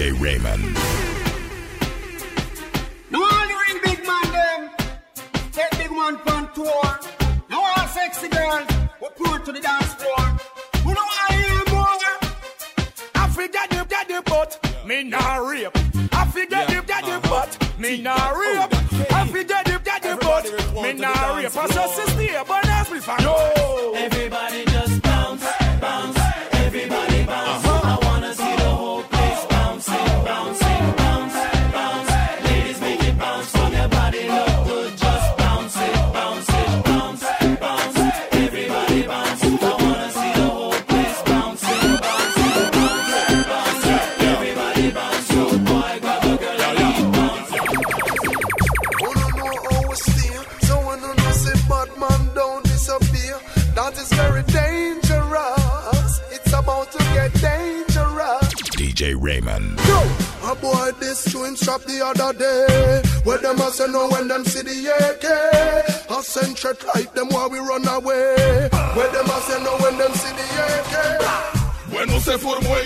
DJ Raymond. Now all the real big man them take big man on tour. Now all sexy girls we put to the dance floor. Who know I hear more? I forget the get the butt, me nah rape. I forget the get the butt, me nah rape. I forget the get the butt, me nah rape. I saw sister here, but that's strap the other day. Where them a say no when them see the AK. A century like them while we run away. Where them a say no when them see the AK. Bueno se formó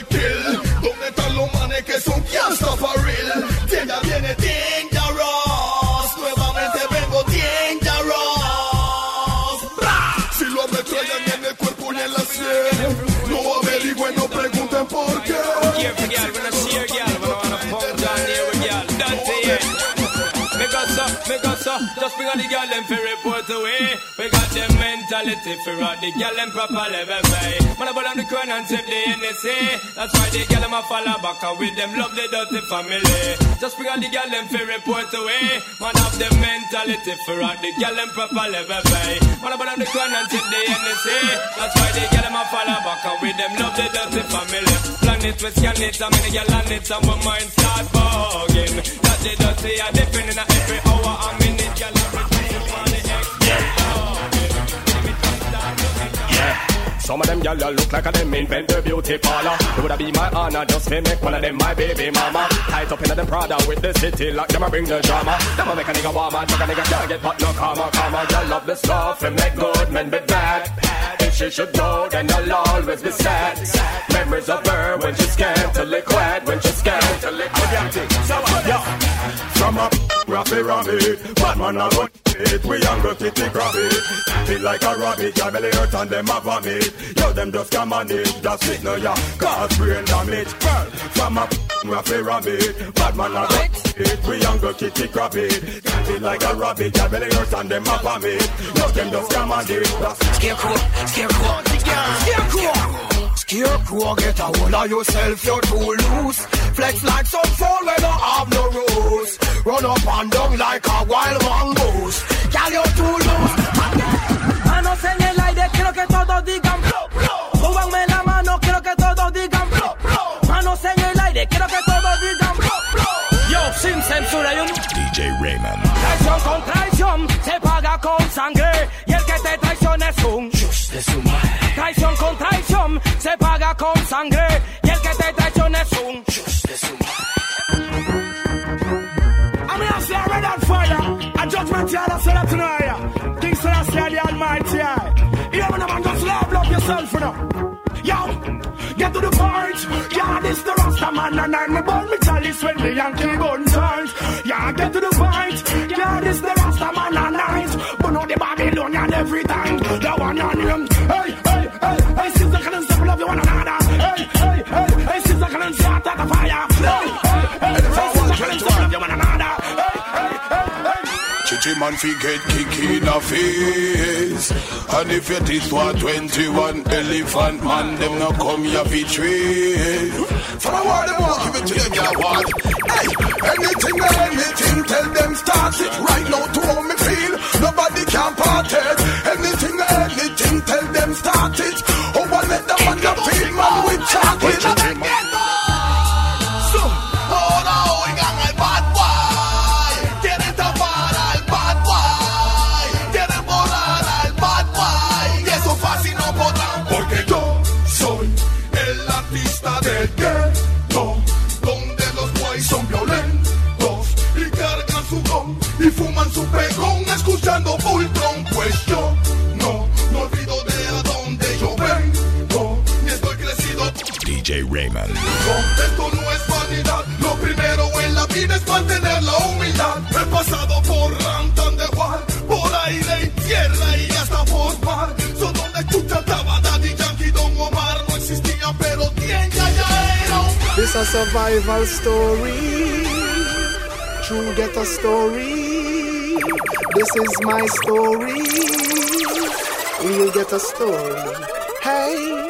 the girl them for report away. We got them mentality for all the girl them proper level way. Man, put on the crown and tip the NSA. That's why the girl them a follow back and with them love the dirty family. Just on the girl them for report away. Man, have them mentality for all the girl them proper level way. Man, put on the crown and tip the NSA. That's why the girl them a follow back and with them love the dirty family. Planet we scan it, I mean the girl and my mind start bugging. That the dirty are different in every hour and minute, girl. Some of them gyal ya look like a them invent the beauty parlor. It woulda be my honor just to make one of them my baby mama. Tight up in them Prada with the city lock, them a bring the drama. Them a make a nigga warm and chuck a nigga can't get but no karma, karma. Gyal love the stuff and make good men be bad. If she should know, then I'll always be sad. Memories of her when she's scantily clad, when she's scared scantily clad. Yeah. From a raffy rabbit, bad man a run it. We younger kitty grab it. Feel like a rabbit, your belly hurt and them a vomit. Yo, them just come on it, just fit no ya. Cause brain damage. Girl, from a raffy rabbit, bad man a run it. We younger kitty grab it. Feel like a rabbit, your belly hurt and them a vomit. Yo, them just come on it, just Scarecrow, scarecrow, scarecrow. Get a hold of yourself, you're too loose. Flex like some have no rules. Run up and down like a wild mongoose. You're too loose. Manos en el aire, quiero que todos digan blow, blow. Súbanme la mano, quiero que todos digan blow, blow. Manos en el aire, quiero que todos digan blow, blow. Yo, sin censura, yo. DJ Raymond. Traición con traición se paga con sangre y el que te traiciona es un chus de su madre. Traición con traición se paga con sangre y el que te traiciona es un chus de su madre. I mean, I say I red on fire. A judgment yard, I say that tonight. King Selassie, the Almighty. You know, man, just love, love yourself, you know. Yo, get to the point. Yeah, this the Rasta man, and I'm about me chalice when the Yankee gun turns. Yeah, get to the point. Yeah, this the Man fi get kick in the face. And if your teeth were 21 elephant man Them no come here fi trade For a while them won't give it to you, girl, what? Hey, anything or anything, tell them start it Right now to how me feel, nobody can part it Anything or survival story. True get a story. This is my story. We'll get a story. Hey.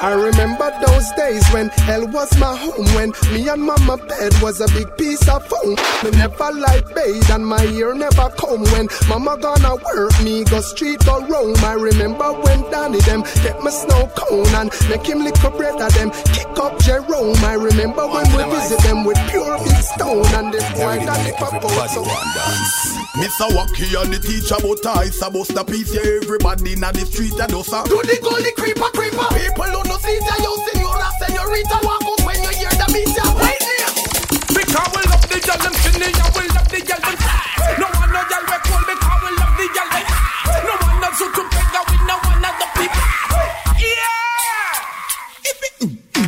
I remember those days when hell was my home. When me and mama bed was a big piece of foam. Me never light bathe and my ear never come. When mama gonna work, me go street or roam. I remember when Danny them get my snow cone and make him lick a bread of them. Kick up Jerome. I remember when we visit them with pure big stone and them boy that up out. So Mr. Wacky and the teacher but I supposed to piece yeah, everybody in the street and us a Do the gully creeper creeper People who no see ya you senora senorita Walk out when you hear the beat ya Wait here Because we love the girl them skinny and we love the girl them. No one no girl we cool because we love the girl them. No one no suit to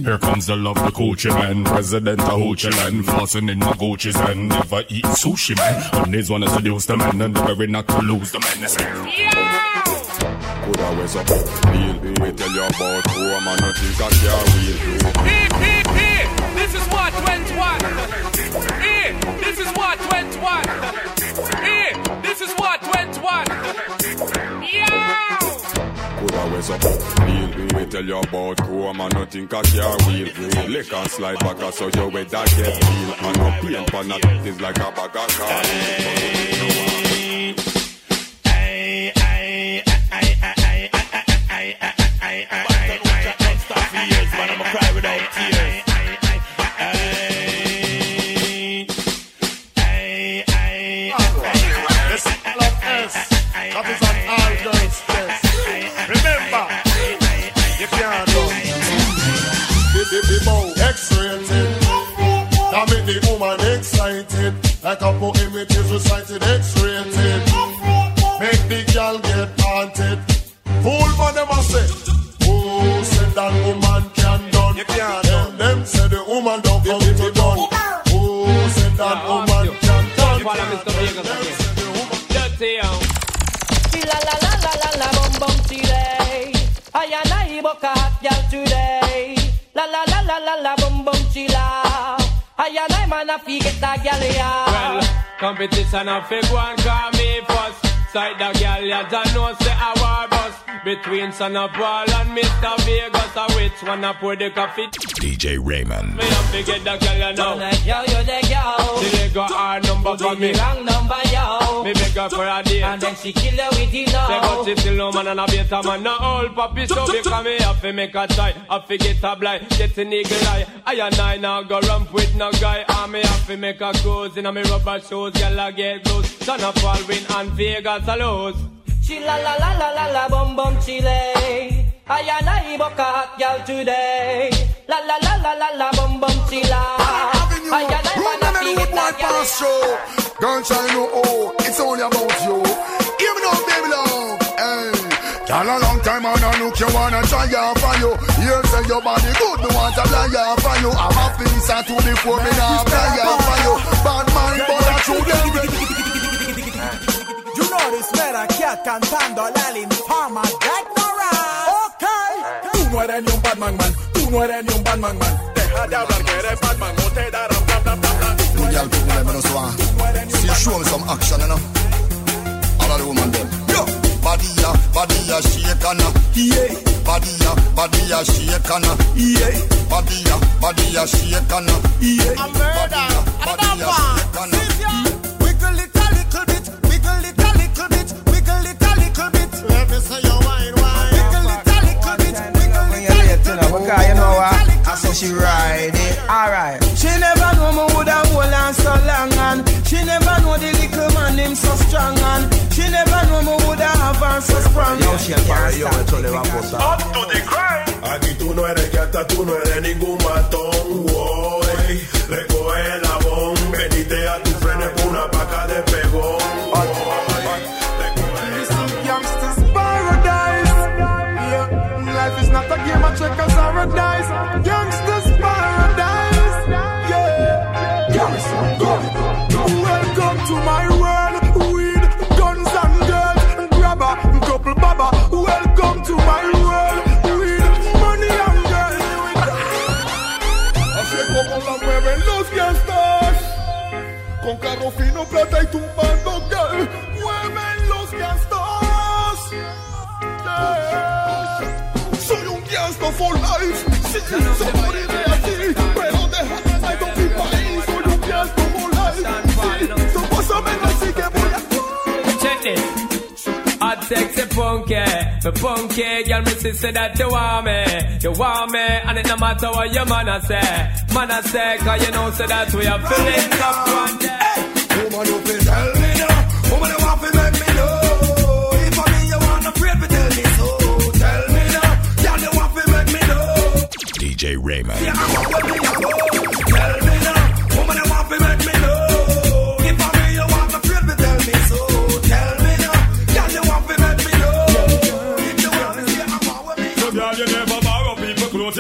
Here comes the love, the Gucci man, president of Hoochie land, flossing in my Gucci's and never eat sushi man. And this one to seduce the man and never not to lose the man. Say, Could always up Deal We tell you about home and nothing that you will Hey, hey, hey. This is what went one. Hey, this is what went one. Hey, this is what went one. Yeah. Could always up Deal We tell you about home and nothing that you will Lick and slide back so you with that get feel And no pain for nothing is like a bag of That excited. Like a poem it is recited X-rated. Make the girl get haunted. Fool for them I say. Who said that woman can done? You can't Tell them say the woman don't come to done. Who said that woman can done? Follow Mr. Vegas Them again. say the woman Dirty, yo. Um, la la la la la la bum bum chile. I and I book a hot girl today. La la la la la la bum bum chila. I and I man a fi get that girl Well, ya. Competition a fig one call me first. Side the girl, ya don't know say a war between Sean Paul and Mr. Vegas. A which one a pour the coffee? DJ Raymond. Me have to get the girl you Don't know. let yo yo the girl. Till they got our number for me. me wrong number yo. Me beg her for a date. And then she kill you with it Say but now. she still no man and a better man No old puppy so because me have to make a try Have to get a blind, get an eagle eye I and I now go ramp with no guy And me have to make a cruise in a me rubber shoes Girl I get loose Sean Paul win and Vegas a lose She la la la la la la bum bum chile. I and I book a hot girl today. La la la la la la bum bum chila. I and I man a fi get that girl ya. Girl, try know oh, it's only about you. Give me no baby love, hey. Girl, a long time on a look, you wanna try out for you. You say your body good, me want to fly out for you. I'm a piece of two before me now fly out for you. Bad mind, mera cat cantando la linfama Jack Norris. Ok. Tú no eres ni un Batman man. Tú no eres ni un Batman man. Deja de hablar que eres Batman. No te darán bla bla bla bla. You girl people them just want see you show me some action, you know. All of the woman them. Yo, body ya, body ya shake and yeah. Body ya, body ya shake and yeah. Body ya, body ya shake and a, yeah. A murder. Body ya, body ya bit. Let your wine, wine. Wiggle it a little bit. Wiggle When it you a late, little you know, bit. because you know what? I saw she ride it. Alright. She never know me woulda hold on so long and she never know the little man him so strong and she never know me woulda have her so strong. Yo, she can't stop. Aquí tú no eres gata, tú no eres ningún matón, sexy punky, me punky girl, me sister that you want me, you want me, and it no matter what your man a say, man a say, cause you know say that we are feeling. Up one day. Woman, you fi tell me now. Woman,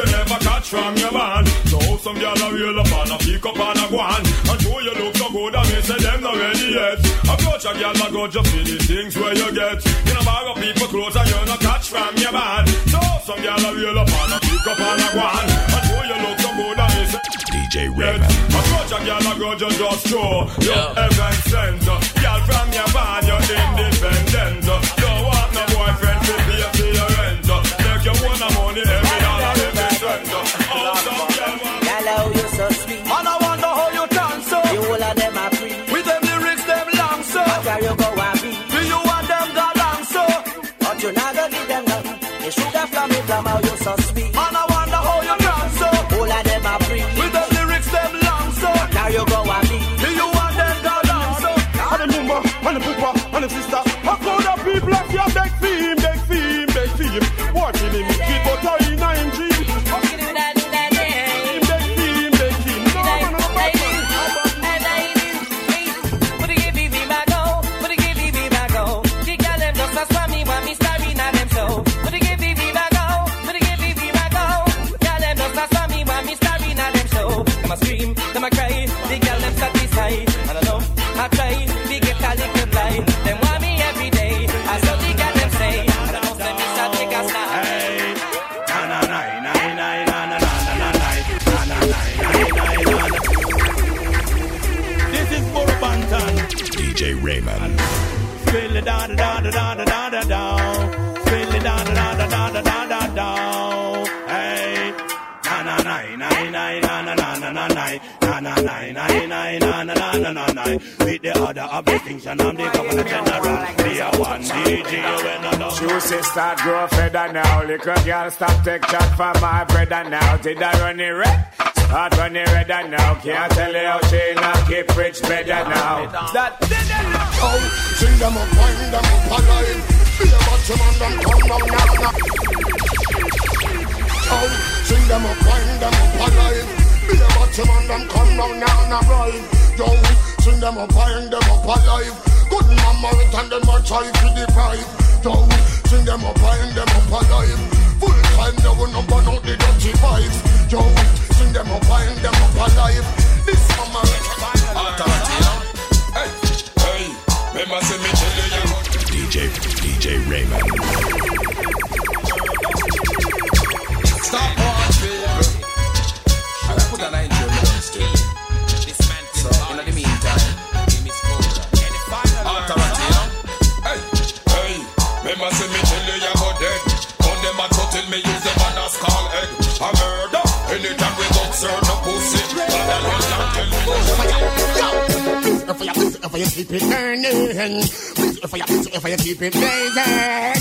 never catch from your man. So some girl a real up and a pick up and a go on. And show you look so good and me say them not ready yet. Approach a girl a go just see the things where you get. You know borrow people clothes and you no catch from your man. So some girl a real up and a pick up and a go on. And show you look so good and me say DJ Raymond. Approach a girl a go just just show you heaven sent. Uh, girl from your van, you're independent. Uh. Don't want no boyfriend to pay for your rent. Uh. Make your own money every every start grow feather now. Little girl stop take chat for my brother now. Did I run it red? Start running redder now. Can't tell you how she not keep rich better now. That Oh, sing them up, wind them up alive. Be a bottom and them come down now, now. Oh, sing them up, wind them up alive. Be a bottom and them come down now, now, right. Yo, sing them up, wind them up alive. Good mama, return them a try to deprive. Yo, sing them up, wind them up alive. Full time, they will not burn out the dirty vibes. Yo, sing them up, wind them up alive. This mama, Hey, hey, remember say me tell you you DJ DJ Raymond. Stop on baby. I put a line to your mouth still. So in the meantime, authority, you know. Hey, hey, remember say me you, keep it burning, if you, if you keep it blazing,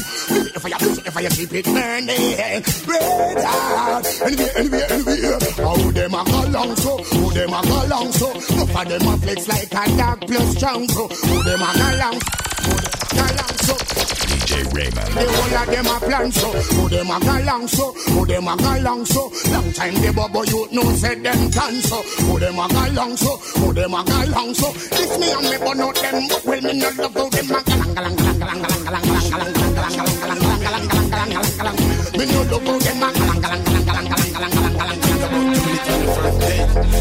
if you, if you keep it burning, red hot. Anyway, anyway, anyway, how oh, them a go long so, how them a go long so, enough of them a flex like a dog plus strong so, how them a go long, how them a go long so. DJ Raymond. The whole of them a plan so, how them a go long so, how them a go long so. Long time the bubble youth know said them can so, how them a go long so, how them a go long so. This me and me burn out them, but well me not love them a galang galang galang galang galang galang galang galang galang galang galang galang galang galang galang galang galang. Me no love how them a galang galang galang galang galang galang galang galang galang.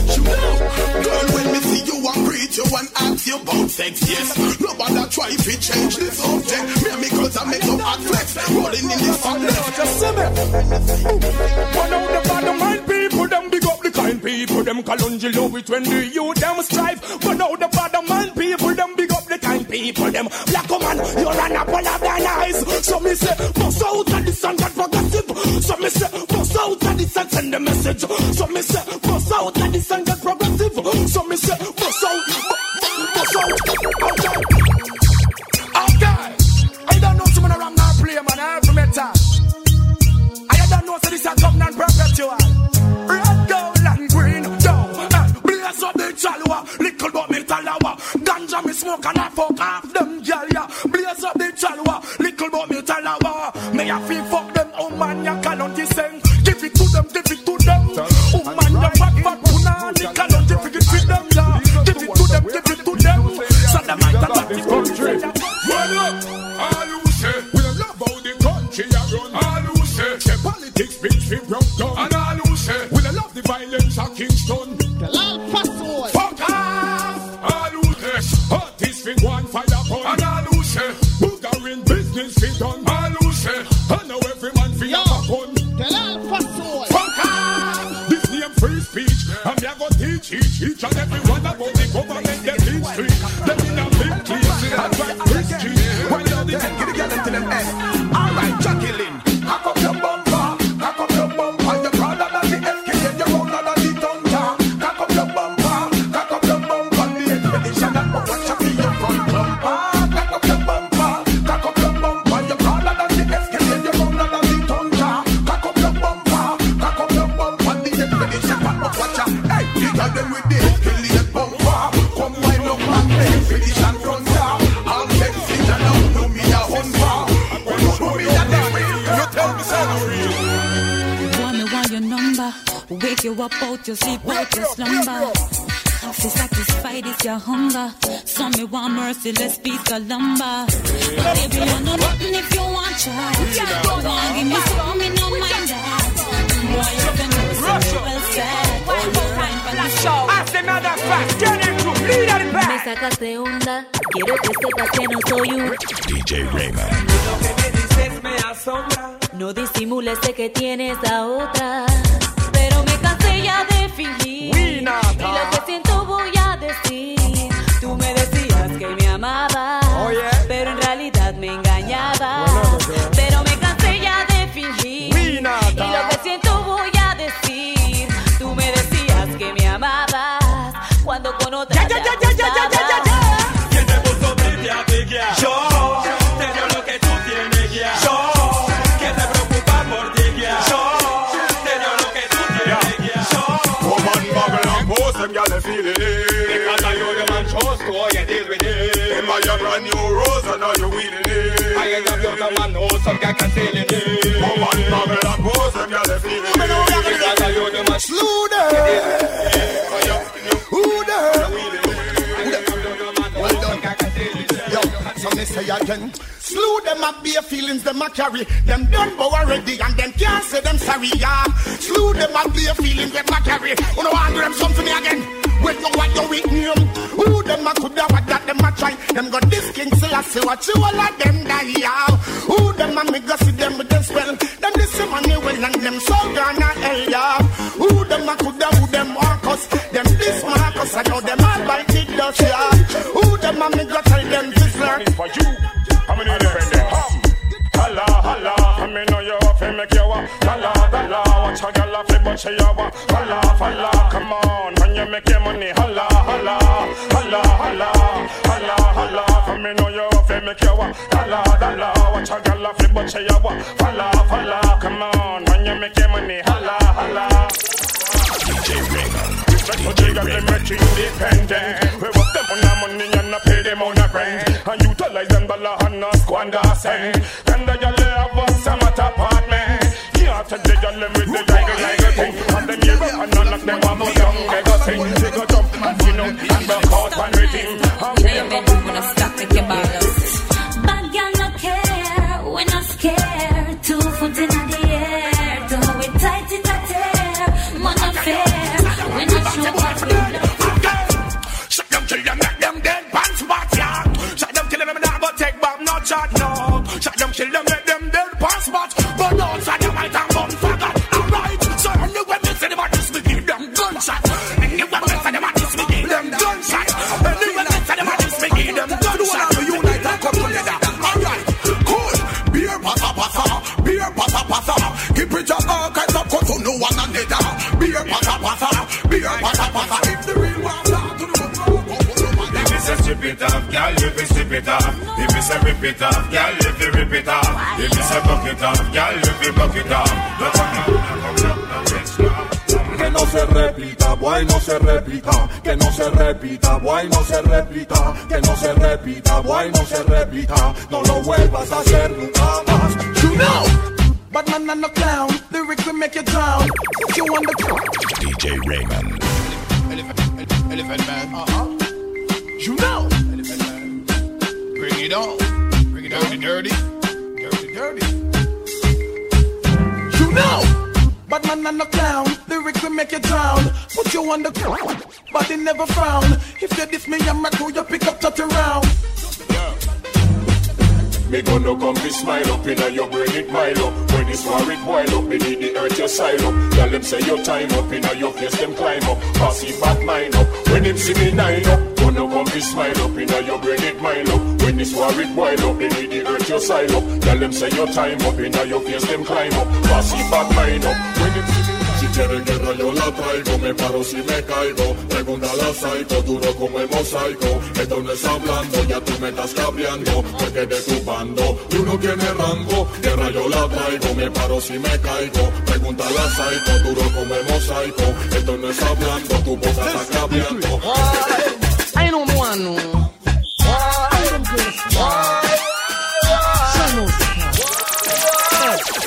You know, greet you and ask you about sex, yes. Nobody try to change the subject. Me and me girls I make no hot flex, rolling in this fat left. Just see me. But now the bottom mind people, them big up the kind people, them kalunji love it when the you them strive. But now the bottom mind people, them big up the kind people, them black woman, you're an apple of thine eyes. So me say, bust out of the sun that progressive. So me say, bust out of this and send the message. So me say, bust out of this and get progressive. So me say, bust out, bust out. Okay. Okay. I don't know some of the ram now play, man. To metal. Ganja me smoke and I fuck half them gal ya. Blaze up the chalwa, little but me talawa. Me a feel fuck them, oh man, ya cannot sing. Give it to them, give it your hunger. Some me want merciless piece of lumber. Baby, you know nothing if you want try. Don't want give me some, me no mind that. Boy, you can some well said. Wine for the show. As a matter of fact, get into lead at the Me back. sacas de onda, quiero que sepas que no soy un DJ Raymond. Lo que me dices me asombra. No disimules sé que tienes a otra, pero me cansé ya de fingir. Y lo que siento voy a decir que me amabas, oh, yeah. pero en realidad me engañabas. Bueno, okay. pero me cansé ya de fingir y lo que siento voy a decir. Tú me decías que me amabas cuando con otra ya, ya, ¿Quién te puso a Yo. It. Them brand new rose and now you wheeling it. I ain't got the man know some guy can steal it. Woman bubble and post them gyal they feel it. Because I you the man Slew them. Who them? Well done. Yo, so me say again. Slew them up bare feelings them a carry. Them done bow already and them can't say them sorry. Yeah. Slew them up bare feelings them a carry. You know I them something me again. When you want your name. Who them a coulda what that them a try. Them got this king still I see what you all of them die. Yeah. Who them a me go see them with them spell. Them this some money well and them so gonna hell. Yeah. Who them a coulda who them Marcus. Them this Marcus I know them all by the dust. Yeah. Who them a me go tell them this learn. For you, I'm an independent. Holla, holla, I me know you up and make you wa. Holla, holla, watch a gal off but she wa. Holla, holla, come on, make your money. Holla, holla, holla, holla, holla, holla, I me know you and make you wa. Holla, holla, watch a gal off but she ya wa. Holla, holla, come on, when you make your money. Holla, holla. DJ Raymond. DJ Raymond. make independent. We work them on the money and not pay them on the rent. And utilize them dollar and not squander cent. Then the gyal have some at apartment. Yeah, to the gyal them with the tiger like a thing. And them here and none of them have a yeah. It off. If you say rip it off, girl, if you rip it off. If you say buck it off, girl, if you buck it off. No come down, no come down, no extra. Que no se repita, boy, no se repita. Que no se repita, boy, no se repita. Que no se repita, boy, no se repita. No lo vuelvas a hacer nunca más. You know. But man, I'm no clown. Lyrics will make you drown. Put you on the ground. DJ Raymond. Elephant man. Uh-huh. You know. Bring it on. Bring it dirty, dirty. Dirty, dirty. You know. But man, I'm no clown. Lyrics will make you drown. Put you on the ground. But they never frown. If you diss me, I'm a crew, you pick up, touch around. Me gonna come be smile up inna your brain it mile up. When it's war it boil up, me need the earth your side up. Tell them say your time up inna your face them climb up. Pass it back mine up, when them see me nine up Gonna come be smile up inna your brain it mile up. When it's war it boil up, me need the earth your side up. Tell them say your time up inna your face them climb up. Pass it back mine up, when them see quieren guerra yo la traigo, me paro si me caigo. Pregunta a la psycho, duro como el mosaico. Esto no es hablando, ya tú me estás cabreando. Porque de tu bando, tú no tienes rango. Guerra yo la traigo, me paro si me caigo. Pregunta a la psycho, duro como el mosaico. Esto no es hablando, tu boca está cabreando. I don't want no.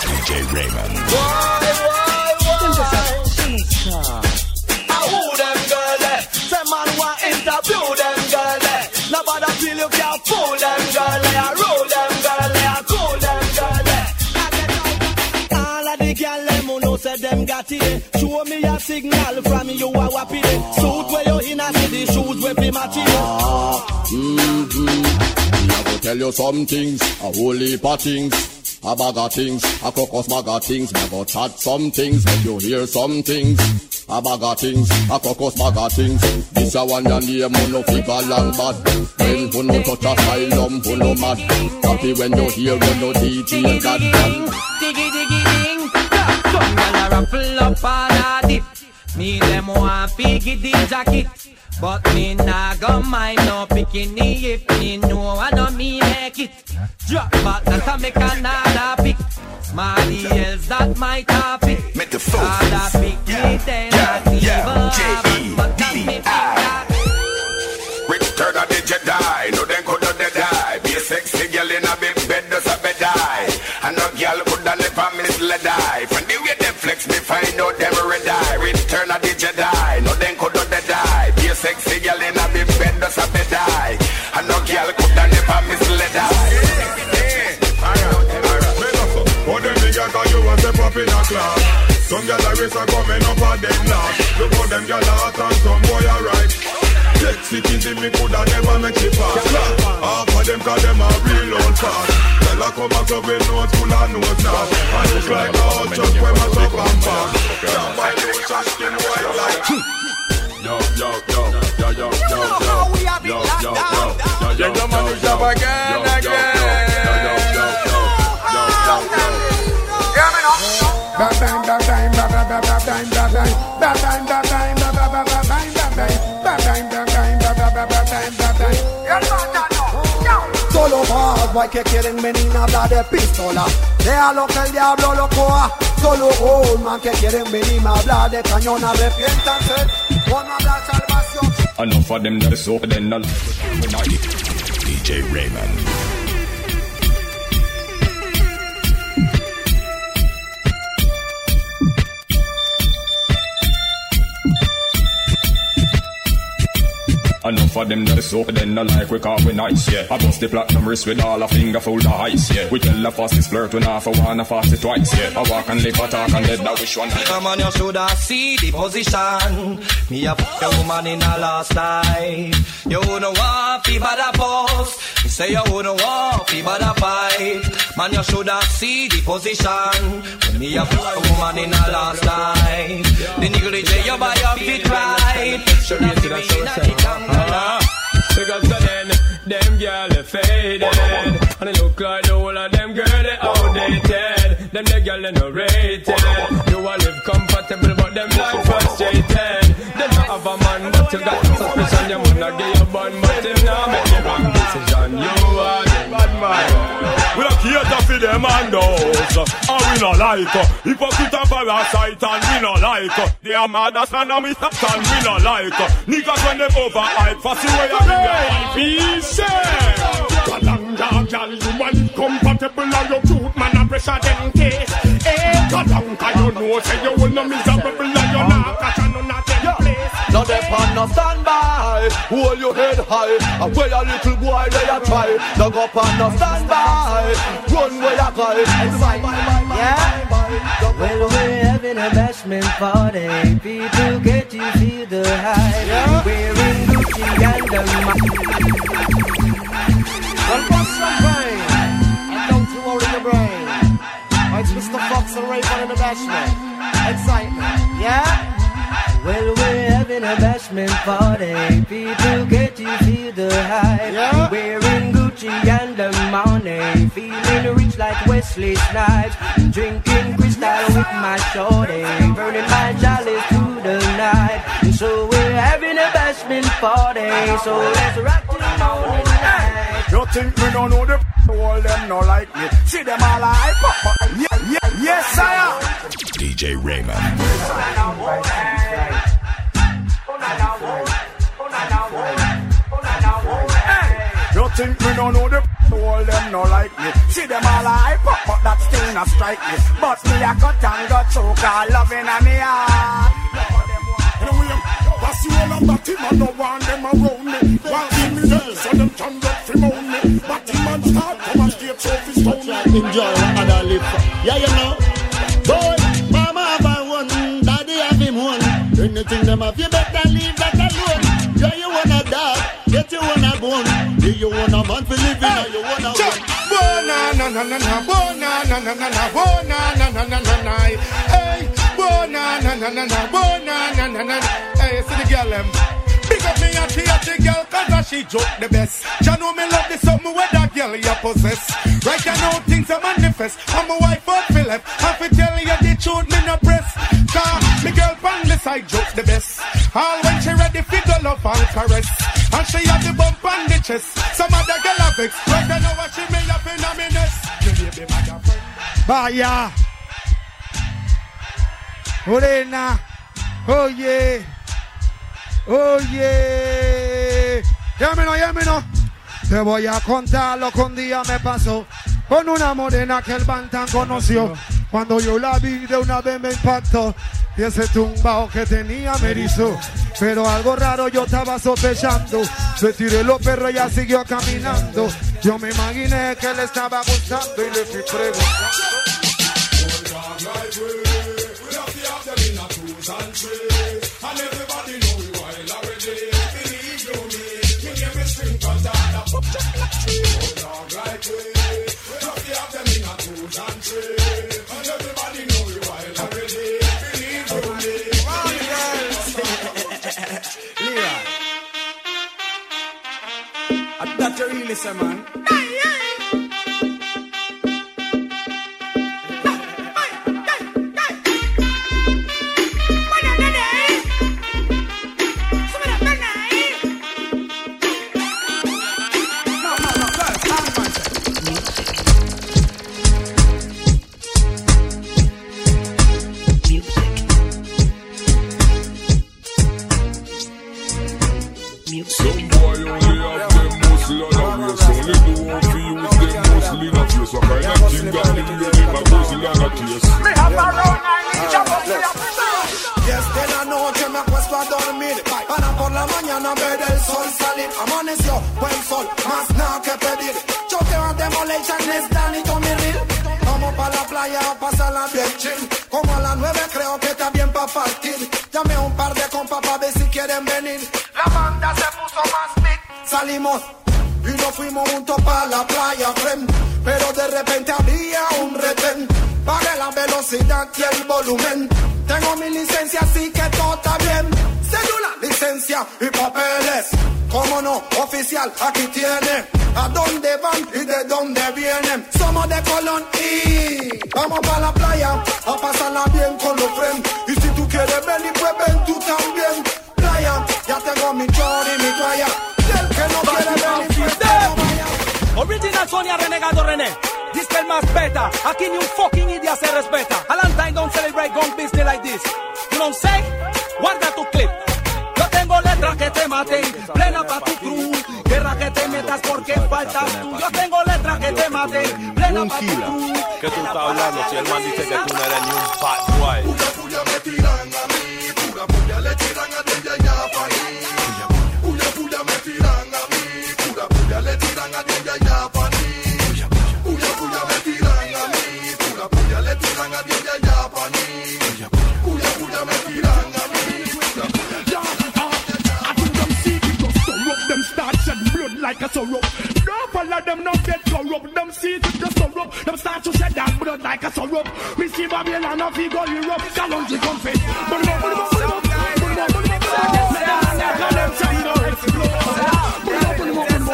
DJ Raymond. Interview them girl there. Eh. Nobody feel you can fool them girl there. Eh. Roll them girl there. Eh. Cool them girl. I out. All of the girl them who know say them got it. Show me a signal from you a wappy. Suit where you in a city, shoes where be match it. Ah, mm-hmm. Me a go tell you some things, a whole heap of things. A bag of things, a crocus bag of things. Me a chat some things, make you hear some things. A bag of things, a crocus bag of things. This a one your name, who no figure long bad. When who no touch a asylum, who no mad. Happy when you hear, you no DJ God man. Diggy diggy ding. Some gyal a ruffle up and a dip. Me them want figgy the jacket. But me nah go mind no bikini if me know I know me make it. Drop back that I make another pick. Somebody else that my topic. Make the Other pick me then not even happen. But that me pick that. Return of the Jedi, no then could not die. Be a sexy girl in a big bed, does a bed die. And no girl could have never misled die. From the way them flex, me find out them red eye. Class Some gyal a race are coming up at them last Look how them gyal a hot and some boy a right Sexy things in me coulda never make she pass Half of them cause them a real old fast Tell her come back up with notes full of notes now And look like a hot truck when my top and pass Can't buy no such skin white like Yo, yo, yo, yo, yo, yo, yo, yo, yo, yo, yo, Llega Manu Chapa again, again. Solo guay que quieren venir a hablar de pistola. Déjalo que el diablo lo coja. Solo man que quieren venir a hablar de cañón. Arrepiéntanse, no habrá salvación. Enough of them so then DJ Raymond. Enough of them that is so then not like we call we nice, yeah. I bust the platinum wrist with all a finger full of ice, yeah. We tell the fastest flirt when half a one, a fast it twice, yeah. I walk and live, I talk and dead, that wish one. Come on, you shoulda see the position. Me a fuck a woman in a last life. You wouldn't want fi bad a post. Me say you wouldn't want bad a fight. Man, you shoulda see the position. Me a fuck a woman in a last life. The nigga DJ you buy your fit right. Shoulda see me in a jungle. Because of then, them girl they faded. And it look like the whole of them girl they outdated. Them the girl they no rated. You a live comfortable but them life frustrated. They don't have a man but you got suspicion. Your man a give you bun but him now make the wrong decision. You cater for them and us. And we no like uh, hypocrite and parasite and we no like uh, they are mad as man and we stop and we no like uh, niggas when them overhype fussy way of the peace. Kalanga, gal, you man compatible and your cute man a pressure them case. Eh, Kalanga, you know say you will no miserable and you not Now they pan no standby, hold your head high. And where a little boy they a try. Now go pan no standby, run where you cry. Yeah. Well, we're having a bashment party. People get to feel the hype. Wearing Gucci and the Well, bust some brain. And don't you worry your brain. It's Mr. Fox and Rayford in the bashment. Excitement. Yeah? Well, we're having a bashment party. People get to feel the hype. Yeah. Wearing Gucci and the money. Feeling rich like Wesley Snipes. Drinking crystal with my shorty. Burning my jollies through the night. And so we're having a bashment party. So let's rock till the morning light. You think we don't know the all them no like me? See them all like pop, yeah, yeah, yes, sire. DJ Raymond. Think me don't know the all them no like me? See them all like pop, but that still not strike me. But me a cut and got choke, all loving a me heart. Anyway, that's you all about him, I don't want them around me. While give me there, so them can get from on me. But him and start come and straight so fi stone me. Enjoy what other live for. Yeah, you know. Boy, mama have a one, daddy have him one. Anything them have, you better leave that alone. Yeah, you wanna dog, get you wanna bone. Yeah, you wanna man for living, hey, you wanna Check. Bona na na na na, bona na na na na, bona na na na na na. Hey, bona na na na na, bona na na na. Hey, see the girl them. Big up me a theatre girl, cause a she joke the best. Ya know me love the something where that girl you possess. Right you know things are manifest. I'm a wife of Philip. I fi tell you the truth, me no press. Cause girl pan the side joke the best. All when she ready fi go love and caress. And she have the bump on the chest. Some other girl have vex. Right you know what she may have in a minute. Baby. Vaya. Morena. Oye. Oye. Llámenos, llámenos. Te voy a contar lo que un día me pasó con una morena que el Bantan conoció. Cuando yo la vi de una vez me impactó y ese tumbao que tenía me erizó. Pero algo raro yo estaba sospechando. Le tiré los perros y ella siguió caminando. Yo me imaginé que le estaba gustando y le fui preguntando. Say, man. Y nos fuimos juntos pa' la playa, friend Pero de repente había un retén Pagué la velocidad y el volumen Tengo mi licencia así que todo está bien Cédula, licencia y papeles Cómo no, oficial, aquí tiene a dónde van y de dónde vienen. Somos de Colón y vamos para la playa a pasarla bien con los friends. Y si tú quieres venir, pues ven tú también. Playa, ya tengo mi chor y mi toalla. El que no quiere venir, que. Original Sonia Renegado René. que el más beta. Aquí ni un fucking idiot se respeta. Valentine don't celebrate gone business like this. You don't say? Guarda tu clip. Yo tengo letras que te maten, plena pa' tu crew. Guerra que te metas porque faltas tú. Yo tengo letras que te maten, plena pa' tu crew. ¿Qué tú estás hablando si el man dice que tú no eres ni un fat boy? Like a sorrow. No follow them not get corrupt. Them see it just corrupt. Them start to shed that blood like a sorrow. Me see Babylon of go Europe. Galons come fit. But no, but no, but no, but no, but no, no. But no, but no, but no,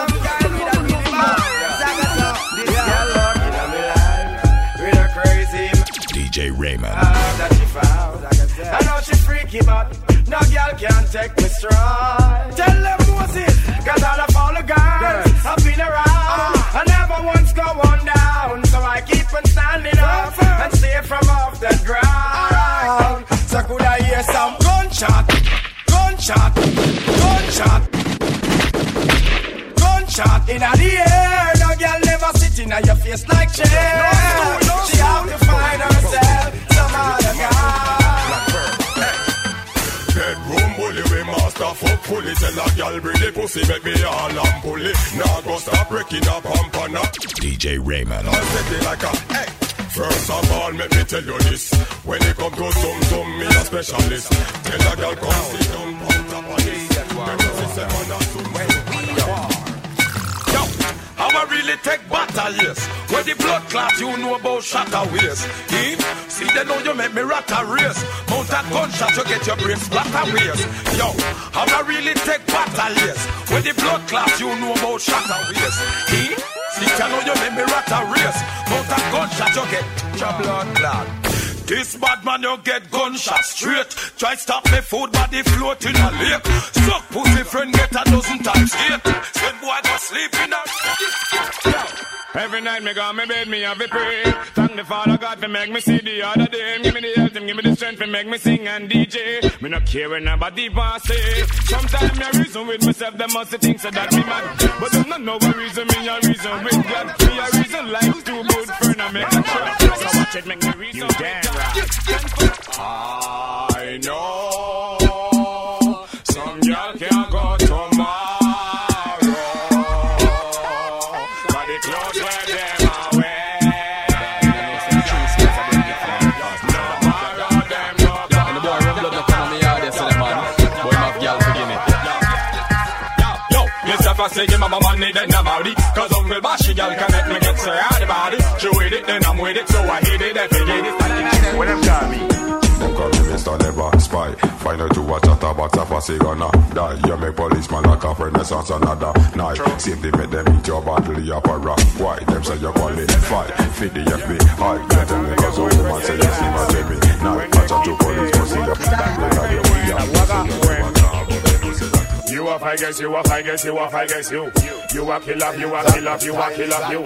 but no, but no, DJ Raymond. I know she freaky, but no girl can take me stride. Tell them Moses, cause all gunshot in the air? No girl never sit in your face like chair. She have to find herself some other guy. Bedroom bully, we master fuck fully. Tell a gal bring the pussy, make me all and pull it. Now go stop breaking up, pump and up. DJ Raymond. I set it like a hey. First of all, let me tell you this. When it come to some some, me a specialist. Tell a gal come sit down, pump up on this. Make me see second really take battle, yes. Where the blood clot, you know about shatter ways. Eh? See, they know you make me rat a race. Mount a gunshot, you get your brain splatter ways. Yo, how I really take battle, yes. Where the blood clot, you know about shatter ways. Eh? See, I know you make me rat a race. Mount a gunshot, you get your blood clot. This bad man, you get gunshot straight. Try stop me food body float in a lake. Suck pussy friend get a dozen times eight. Send boy go sleep in a. Every night me go me bed, me have a pray. Thank the Father God for make me see the other day. Give me the health, and give me the strength for make me sing and DJ. Me not care when nobody want say. Sometimes me reason with myself, them must think so that me mad. But there's not no reason, me a reason with God. Me a reason like too good for no make a try. So watch it make me reason. You damn right. I know some girl can't go tomorrow. I say give mama money, then I'm out it. Cause Uncle Bashy girl can make me get so hard about it. She with it, then I'm with it, so I hate it, every day this When them call Them me Never Spy. Find out watch a tabak tap a say gonna die. You make policeman like a renaissance another night. Simply make them eat your bottle, your para. Why? Them say you qualify. Feed the FBI. You tell me cause a woman say you see my Jimmy. Now catch a two police, but see You a I guess you a I guess you a I guess you. You a killer, you a killer, you a killer, you.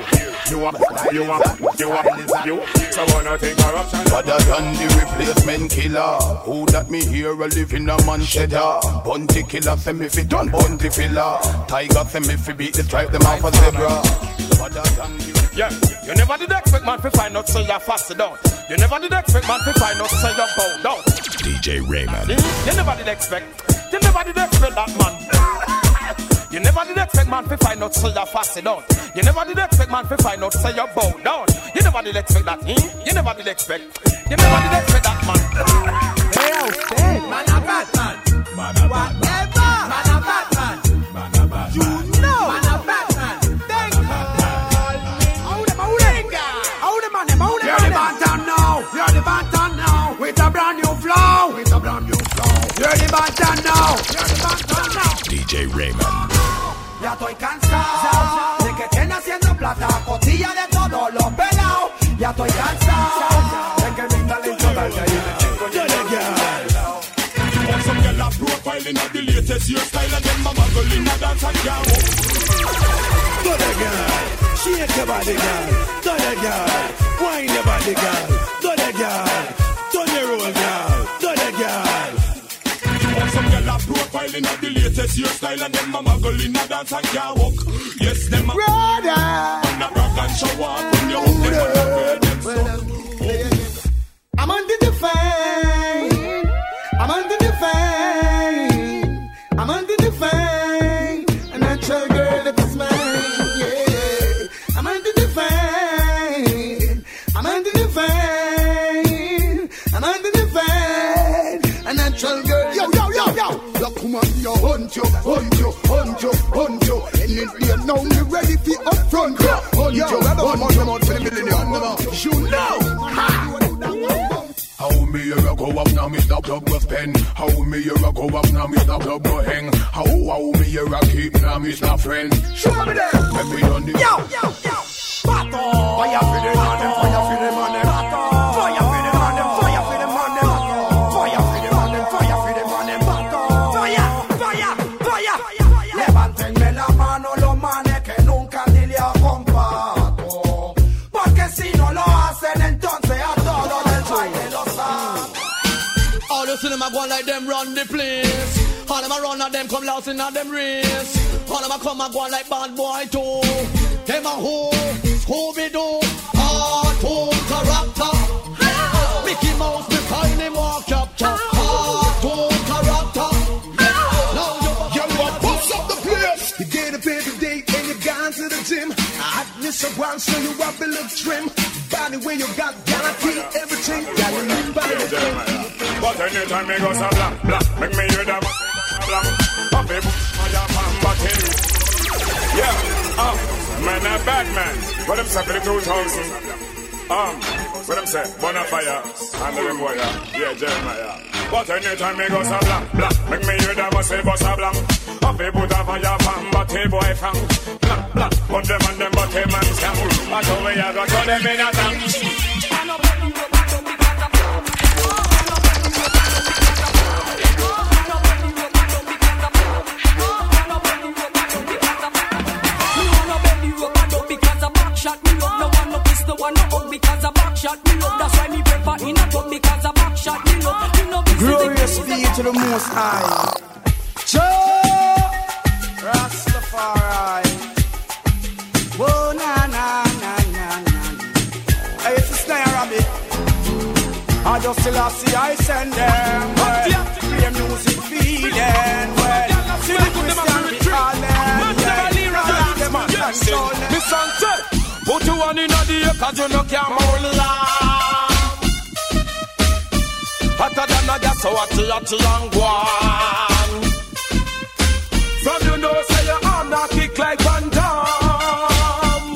You a, you a, you a, you. So wanna think corruption. Rather than the replacement killer Who that me hear a live in a man cheddar Bounty Killer say me fi done bunty filler Tiger say me fi beat the tribe them off a zebra Rather than the Yeah, you never did expect man to find out say you're fast down. You never did expect man to find out say you're bow down. DJ Raymond. You never did expect. You never did expect that man. You never did expect man to find out say you're fast down. You never did expect man to find out say you're bow down. You never did expect that. Hmm? You never did expect. You never did expect that man. Hey, outstay. Man a bad man. Man a bad man. Man a bad man. Man a bad You know. Man a bad man. Thank you. Them You're the them? bantam now. You're the bantam now. With a brand new flow. With a brand new flow. You're the bantam now. You're the bantam now. DJ Raymond. Ya estoy cansado de que estén haciendo plata, costilla de todos los pelados. Ya estoy cansado de que mi talento salga y me chingo Want some girl a profile in the latest hairstyle and them a muggle in a dance and can't walk. Go there, girl. Shake your body, girl. Go there, girl. Wine your body, girl. Go there, girl. Turn your roll, girl. Some a profiling of the latest hairstyle and them a muggle in a dance and can't walk. Yes, them a brother. And a rock and show up when you hook them on the bed and stuff. I'm under the fame. I'm under the fame. I'm under the fame. Hunt you, hunt you, hunt you, hunt you. Any day now, me ready for up front. Yo, hunt you, hunt you. for the. You know. Ha. How me a go up now, Mr. Club go spend. How me a go up now, Mr. Club go hang. How how me a keep now, Mr. Friend. Show me there. Let me done the Yo, yo, yo. Pato. Fire for the fire for the run the place. All them a run at them come lost in a them race. All them a come a go like bad boy too. Them a who, Scooby Doo, cartoon character. Mickey Mouse, me find him walk capture. Cartoon character. Now you Yo, I bust up the place. You get up every day and you gone to the gym. I miss a while, so you up and look trim. Body where you got guarantee everything. Got a new body. But anytime me go some blank, blank Make me hear them Up a book, my jam back in Yeah, um, man a bad man. What them say for the 2000 Um, what them say, Bonafire And the boy, yeah, Jeremiah. But anytime me go some blank, blank Make me hear them say bust a Up a put a fire but a boy fang Blank, blank, put them on them, a man scam. I told me I got to them in a tank to the Most High. Jah Rastafari. Whoa, na na na na na. Hey, it's a snare rabbit. I just still have see I send them. Well, play music feeling. Well, see the Christian we call them. Yeah, rock them and control. Miss Sante, put you one in the air cause you no can hold. Hotter than a gas, so hot, hot, and one. From you know, say your arm now kick like Van Damme.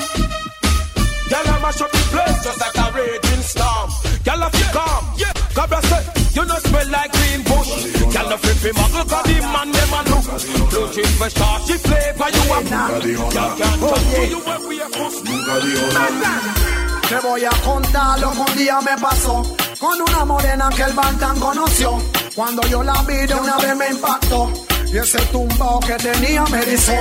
Girl, I mash up the place just like a raging storm. Girl, if you calm, yeah, Cabra say, you know smell like green bush. Girl, if you feel muggle, cause the man, them a look. Blue chip for starchy flavor, you a Girl, can't talk to you when we a cuss. Te voy a contar lo que un día me pasó con una morena que el Bantan conoció. Cuando yo la vi de una vez me impactó y ese tumbao que tenía me erizó.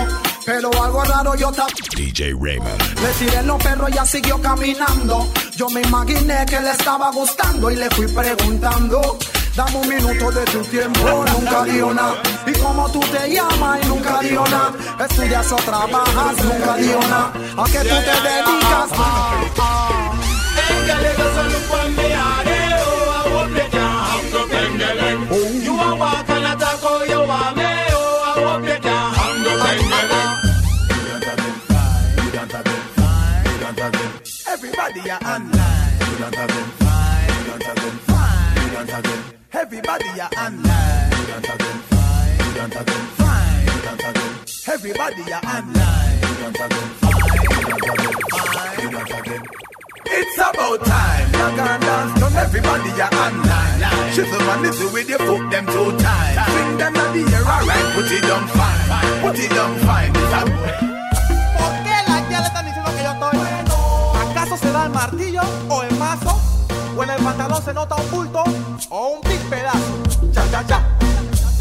Pero algo raro yo estaba. DJ Raymond. Le tiré los perros y ella siguió caminando. Yo me imaginé que le estaba gustando y le fui preguntando. Dame un minuto de tu tiempo, nunca dio nada. Y como tú te llamas y nunca dio nada. Estudias o trabajas, nunca dio nada. ¿A qué tú te dedicas? Ah, ah. You a walk and a talk, oh, you a me, oh, I hope you can. Everybody are online. Everybody are online. Everybody are online. It's about time. Rock and dance, come everybody are online. Shizzle and little with your foot them two times. Swing them at the air, alright. Put it down fine. Put it down fine. ¿Por qué las ya le están diciendo que yo estoy? ¿Acaso será el martillo o el mazo? ¿O en el pantalón se nota un bulto o un big pedazo? Cha, cha, cha.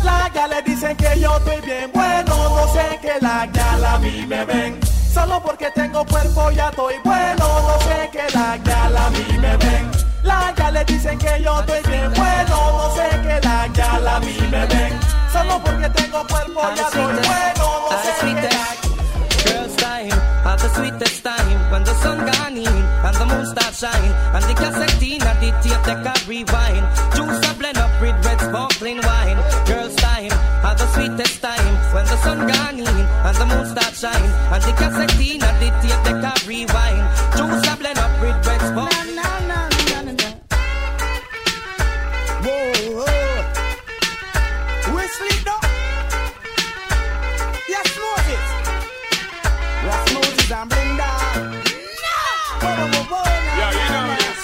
Las ya le dicen que yo estoy bien bueno, no sé que las ya a mí me ven. So Solo porque tengo cuerpo ya estoy bueno. No sé que la gal a mí me ven. La gal le dicen que yo estoy bien bueno. No sé que la gal a mí me ven. Solo porque tengo cuerpo ya estoy bueno. No sé que la have the sweetest time when the sun gone in and the moon start shine and the cassette in and the tape rewind. Shine and the cassette in and the tape deck a rewind. Juice a blend up with red sparkling. Whoa, whoa. Wesley, no. Yes, Moses. Yes, Moses and Brenda. No. Whoa, whoa, whoa, now, Yeah, you know this.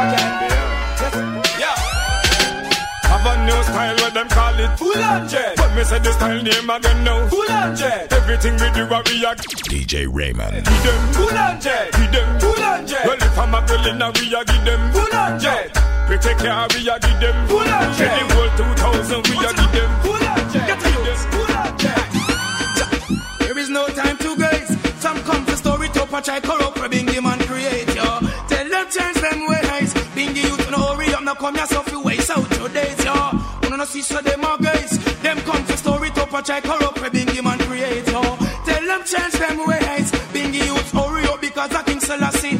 Okay. Have a new style where them call it Full on jet. When me say the style name again now Full on jet. Everything we do what we are DJ Raymond. Give them full on jet. Give them full on jet. Well if I'm a girl in a we a give them full on jet. We take care we a give them full on jet. The whole 2000 we a give them full on jet. Get to you. Full on jet. There is no time to guys. Some come for story to patch I corrupt for Bingy man create yo. Tell them change them ways. Bingy youth no hurry up, now come yourself you waste out your days yo. Wanna no see so them are guys. Them come for story to patch I corrupt for Bingy man create yo. Tell them change them ways. Bingy youth hurry up because I King Selassie.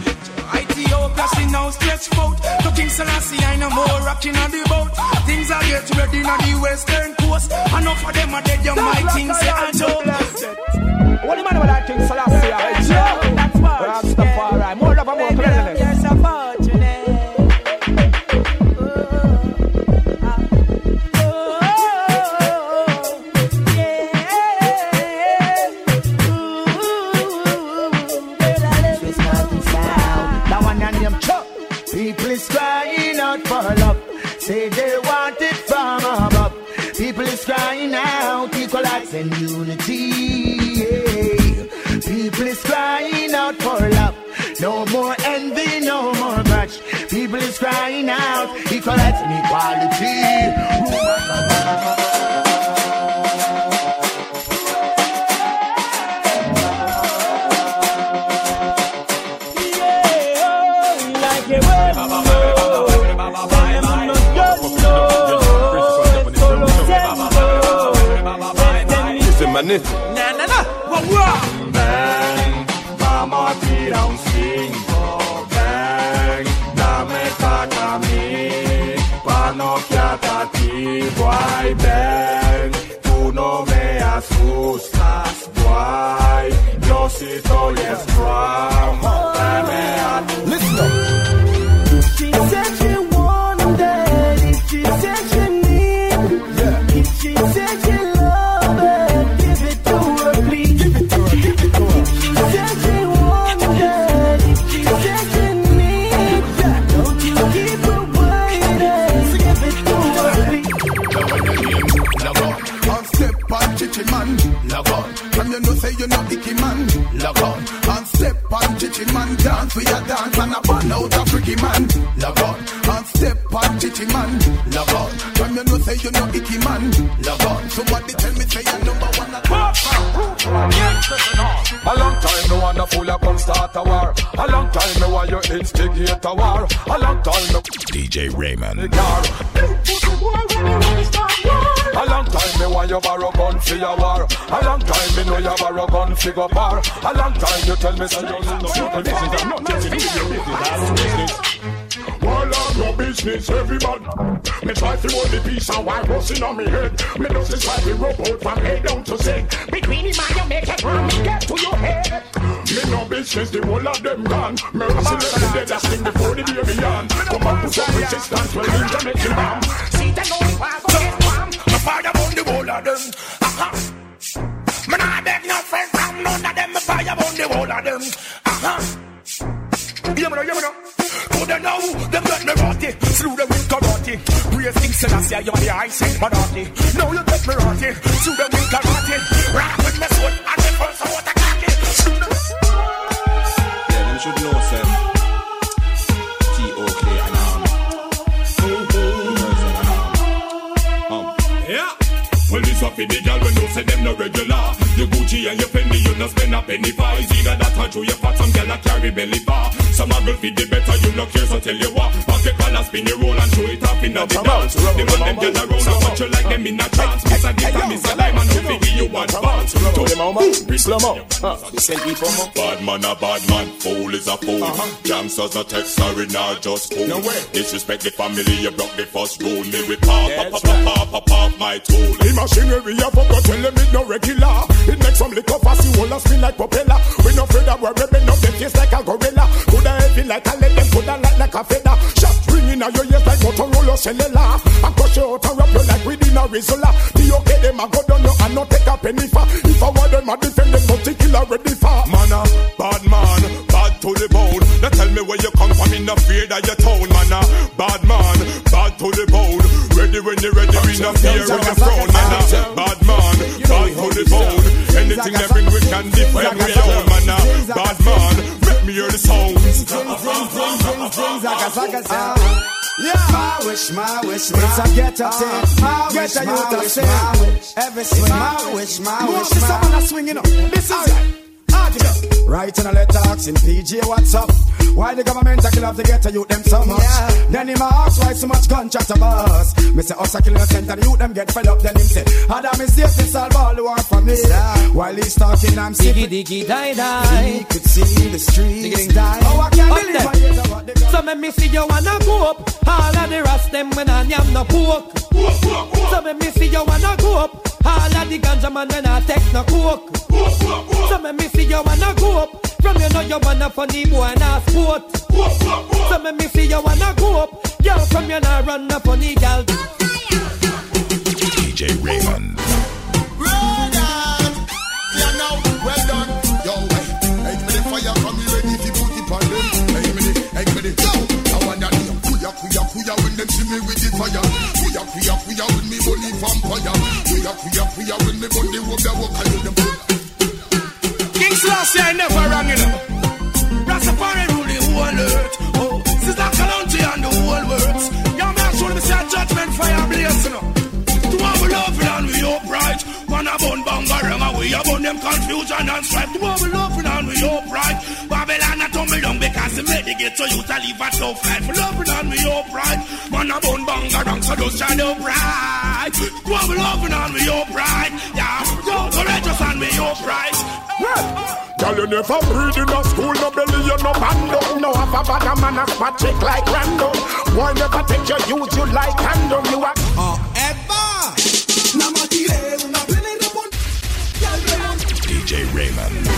ITO clashing now stretch out. To King Selassie I no more rocking on the boat. Things are get ready on the western coast. Enough of them are dead, young my things say I joke. What do you mean with that King Selassie? Man. Log on, from you know say you know icky man. Log on, somebody tell me say you number one. A long time no want a fool a come start a war. A long time no want you instigate a war. A long time no DJ Raymond. A long time me want you borrow gun for your war. A long time me know you borrow gun for go bar. A long time you tell me say you know your business. I'm not telling you your business. I don't business. Your business, everybody. Me try to hold the peace and while busting on me head. Me just decide to rub out from head down to say. Between him and you make it wrong, me get to your head. Me no business, the whole of them gone. Merciless, the dead as thing before the baby on. Come and put up resistance, well, ninja make it bomb. See, they know if I go get bomb. Me fire on the whole of them. Aha. Me nah beg no friend from none of them. Me fire on the whole of them. Aha. Oh, oh. Hear me now, hear me now. Go them get me rotty. Slew them with karate. Praise King Selassie, you're the high saint monarchy. Now you get me rotty. Slew them with karate. Rock with me sword and the first the cocky. Yeah, them should know, sir. One for the gal when no say them no regular. Your Gucci and your Fendi, you no spend a penny. It's either that or through your fat, some gal a carry belly bar. Some a girl feed the better, you no care, so tell you what. Pop your collar, spin your roll and show it off in the dance. The man them gal around and watch you like them in a trance. Miss a dip and miss a dime and no figure you advance. To them out, slow mo. Bad man a bad man, fool is a fool. Gangsters no text, sorry, nah, just fool. Disrespect the family, you broke the first rule. Me with pop, pop, pop, pop, my tool. The machinery I forgot tell them it no regular. It makes some liquor fast, you will spin like propeller. We no afraid of bend up them face like a gorilla. Coulda heavy like a lead, them coulda light like a feather. Shot ringing out your ears like Motorola cellular. I crush you out and wrap you like within a Rizzola. The okay them a go down you and not take a penny for. If I want them a defend them, but kill already for. Man bad man, bad to the bone. Now tell me where you come from, in the fear of your no fear of your throne, man a bad man, bad to the bone. Anything that bring we can defend we own, man a bad man. Make me hear the sound. Yeah, my wish, my wish, it's a get up thing. Get a youth up thing. Every swing, my wish, my wish, my someone a swinging up. This is it. Right in a letter asking PJ what's up. Why the government a kill off the ghetto youth them so much? Yeah. Then him ask why so much gunshot a bust. Me say us a kill innocent and youth them get fed up. Then him say, Adam is safe to solve all the war for me. Yeah. While he's talking, I'm sick. Diggy diggy die die. He could see the streets die. Oh, I can't Up believe there. I hear about the So me me see you wanna go up. All of the rest them when I yam no pork. So me me see you wanna go up. All of the ganja man when I take no coke. So me me see you wanna go up. From you know you wanna funny boy and a sport. So me me see you wanna go up. Girl from you nah run a funny gal. DJ Raymond. Yeah, now, well done. Yo, hey, hey, give me the fire, come here, ready to put it on them. Hey, give me the, hey, give me the, yo, I want that, yo, kuya, kuya, kuya, when them see me with the fire. Kuya, kuya, kuya, when me bully vampire. Kuya, kuya, kuya, when me bully rub the walk, I do them. King Selassie I never wrong, you know. Rastafari rule the whole earth. Oh, Sister Kalonji and the whole world. Young man, show me say judgment fire you know. To our love and we upright. Man a bun bangarang and we a bun them confusion and strife. To our love and we upright. Ghetto youth to live a tough life. Love and we upright. Man a bun bangarang so those shine upright. To our love and we upright. Yeah, yo, courageous and we upright. Girl, you never read in a school, no belly, you no bando. No have a bad a man a spot chick like random. Why never take your youth, you like handle. You are DJ Raymond.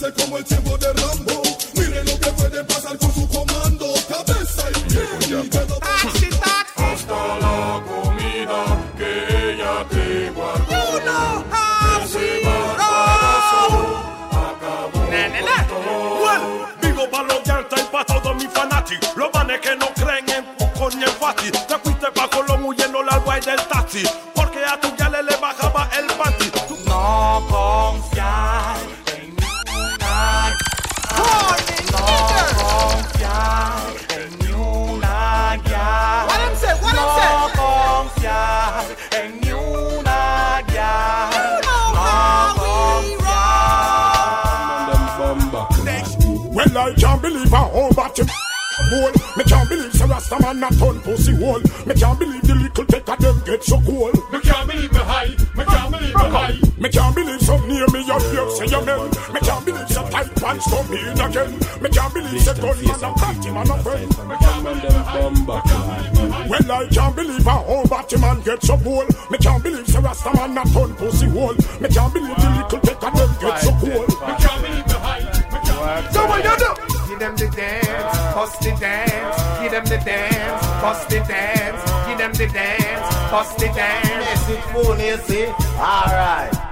Regrese como el tiempo I can't believe how old that you hole. Me can't believe the Rasta man not turn pussy hole. Me can't believe the little take of them get so cool. Me can't believe me high Me can't believe me high Me can't believe some near me your fear say you men. Me can't believe the tight pants come in again. Me can't believe the gunman a party man a friend. Well, I can't believe how old batty man get so cool. Me can't believe the Rasta man not turn pussy hole. Me can't believe the little take of them get so cool. Me can't believe me high Me can't So what you do? Give them the dance, bust the dance. Give them the dance, bust the dance. Give them the dance, bust the dance. Yes, it full, you see. Alright.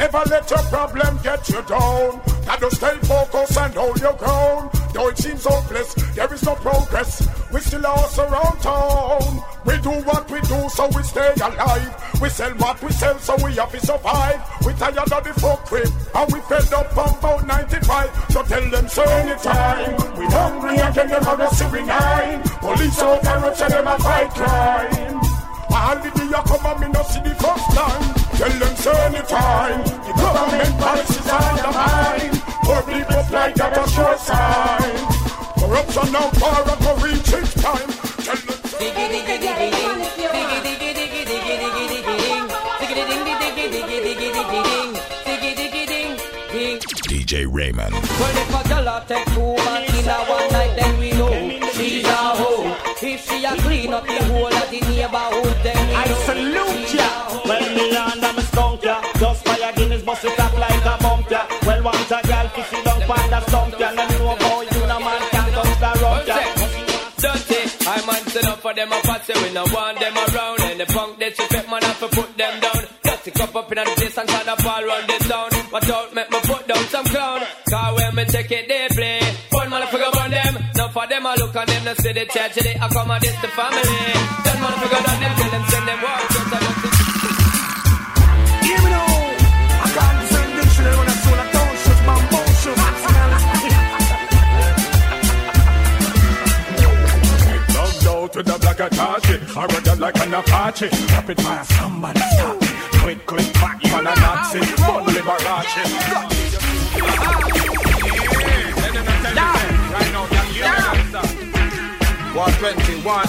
Never let your problem get you down. Gotta stay focused and hold your ground. Though it seems hopeless, there is no progress. We still lost around town. We do what we do, so we stay alive. We sell what we sell, so we have to survive. We tired of the fuck crib, and we fed up from about 95. So tell them, so anytime. We hungry again, them have a civil nine. Police over, tell them a fight crime. Day you come and me no see the first time. Tell them, so anytime. The government policies are the mind. Poor people fly that a sure sign. Corruption now far and go reach its time. Tell them, so DJ Raymond. Well, if a girl a take two man in a one night, then we know she's a hoe. If she a clean up the whole of the neighborhood, then bust it up like a bump ya. Well, want a girl to sit down pan the stump ya. Let me know how you no man can touch the rump ya. Dirty, I man stand up for them a party, we no want them around. And the punk disrespect man have to put them down. Dirty cup up in the place and try to fall run the town. Watch out, make me put down some clown. Cause when me take it, they play. One motherfucker on them. Now for them, I look on them, no see the tragedy. I come and this the family. That motherfucker on them, tell them, Apache I run it like an Apache Rapid fire, somebody stop it Quick, quick, back, man a Nazi Born Liberace One twenty one,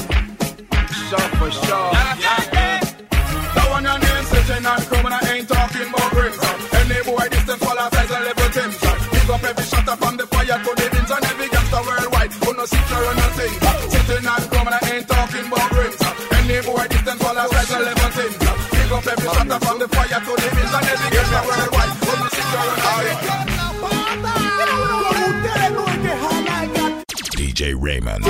sure for sure. That one your name sitting and coming, I ain't talking about crimson. Any boy distance as a level Timson. Pick up every shot up from the fire to the bins and every gangster worldwide. Who no sit or no thing. Every shot up from the fire to the bins and every gangster worldwide. Who no sit or no thing. DJ Raymond.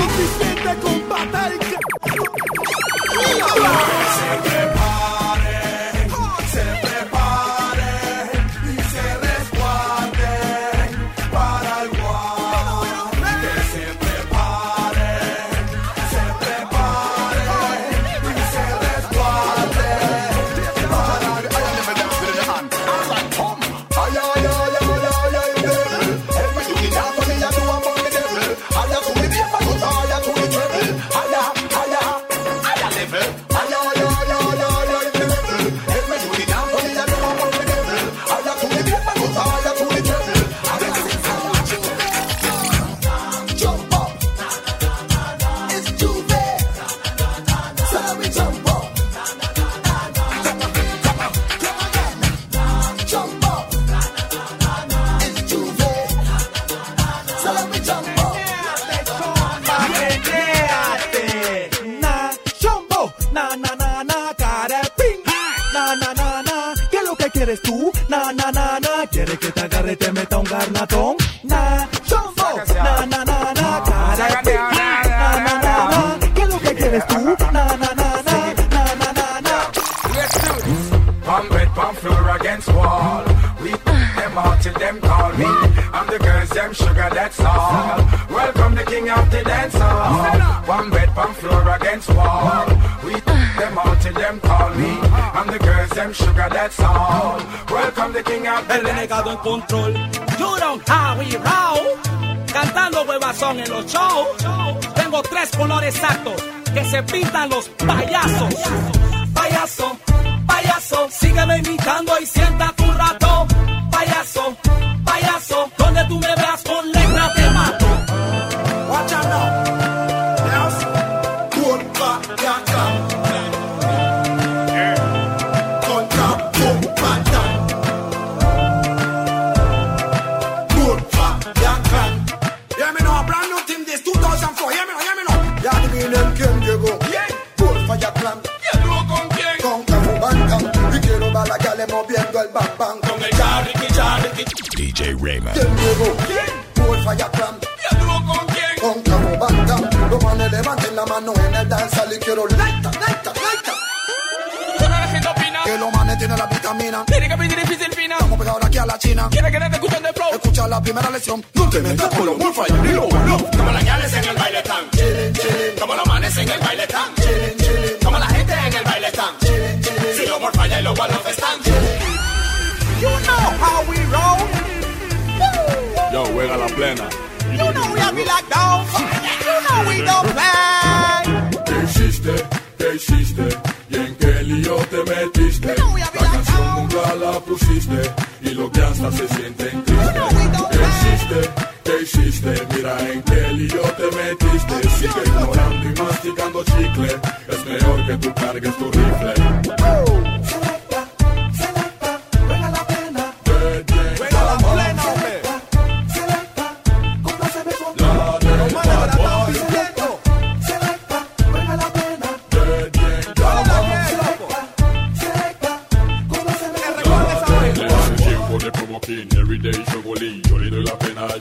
The mean them came, you go. Yeah. Good for your clan. Yeah, no, con quién. Con Camu Y quiero bala, ya le moviendo el bang bang. Con el charity, charity. DJ Raymond. Them you go. Good for your clan. Yeah, no, con quién. Con Camu Los manes levanten la mano en el danza. Y quiero vitamina. Tiene que pedir difícil fina. Estamos pegados aquí a la china. ¿Quiere que te escuchen de flow? Escucha la primera lección. No te metas con los Wolfire ni los Como las gales en el baile están chillin', chillin'. Como los manes en el baile están chillin'. Como la gente en el baile están. Si los Morfalla y los Wallows están You know how we roll. Yo, juega la plena. You know we have it locked down. You know we don't play. ¿Qué hiciste? ¿Qué hiciste? ¿Y en qué lío te metiste? La canción la pusiste y lo que hasta se sienten triste. ¿Qué hiciste? ¿Qué hiciste? Mira en qué lío te metiste. Sigue ignorando y masticando chicle. Es mejor que tú cargues tu rifle.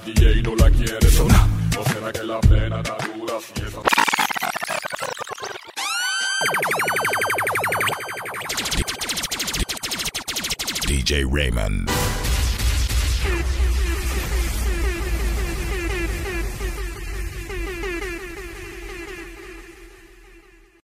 DJ no la quiere sonar. ¿O será que la plena está dura si esa... DJ Raymond.